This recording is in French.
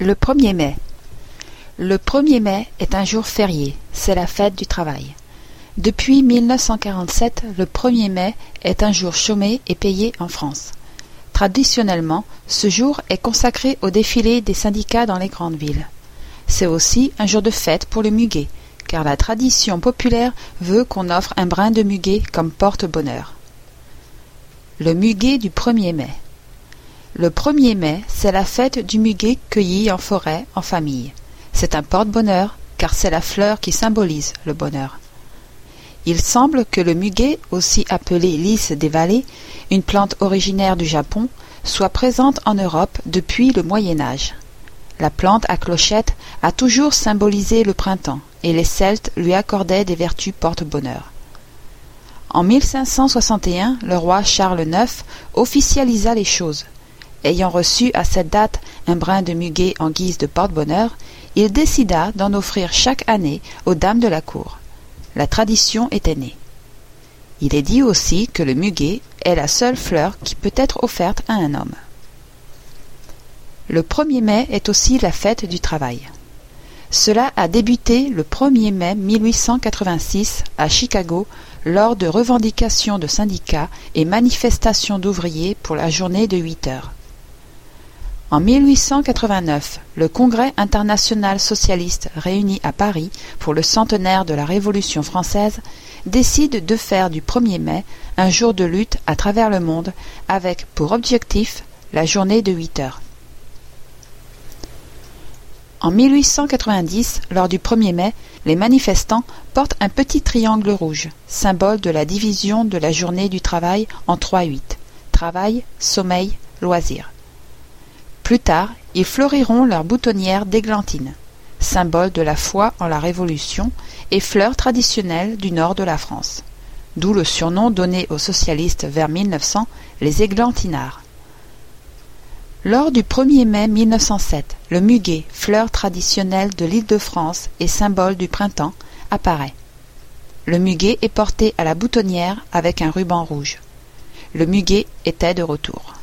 Le 1er mai. Le 1er mai est un jour férié, c'est la fête du travail. Depuis 1947, le 1er mai est un jour chômé et payé en France. Traditionnellement, ce jour est consacré au défilé des syndicats dans les grandes villes. C'est aussi un jour de fête pour le muguet, car la tradition populaire veut qu'on offre un brin de muguet comme porte-bonheur. Le muguet du 1er mai. Le 1er mai, c'est la fête du muguet cueilli en forêt, en famille. C'est un porte-bonheur, car c'est la fleur qui symbolise le bonheur. Il semble que le muguet, aussi appelé lys des vallées, une plante originaire du Japon, soit présente en Europe depuis le Moyen Âge. La plante à clochette a toujours symbolisé le printemps, et les Celtes lui accordaient des vertus porte-bonheur. En 1561, le roi Charles IX officialisa les choses. Ayant reçu à cette date un brin de muguet en guise de porte-bonheur, il décida d'en offrir chaque année aux dames de la cour. La tradition était née. Il est dit aussi que le muguet est la seule fleur qui peut être offerte à un homme. Le 1er mai est aussi la fête du travail. Cela a débuté le 1er mai 1886 à Chicago lors de revendications de syndicats et manifestations d'ouvriers pour la journée de huit heures. En 1889, le Congrès international socialiste réuni à Paris pour le centenaire de la Révolution française décide de faire du 1er mai un jour de lutte à travers le monde avec pour objectif la journée de 8 heures. En 1890, lors du 1er mai, les manifestants portent un petit triangle rouge, symbole de la division de la journée du travail en trois huit travail, sommeil, loisir. Plus tard, ils fleuriront leurs boutonnières d'églantine, symbole de la foi en la Révolution et fleur traditionnelle du nord de la France. D'où le surnom donné aux socialistes vers 1900, les églantinards. Lors du 1er mai 1907, le muguet, fleur traditionnelle de l'Île-de-France et symbole du printemps, apparaît. Le muguet est porté à la boutonnière avec un ruban rouge. Le muguet était de retour.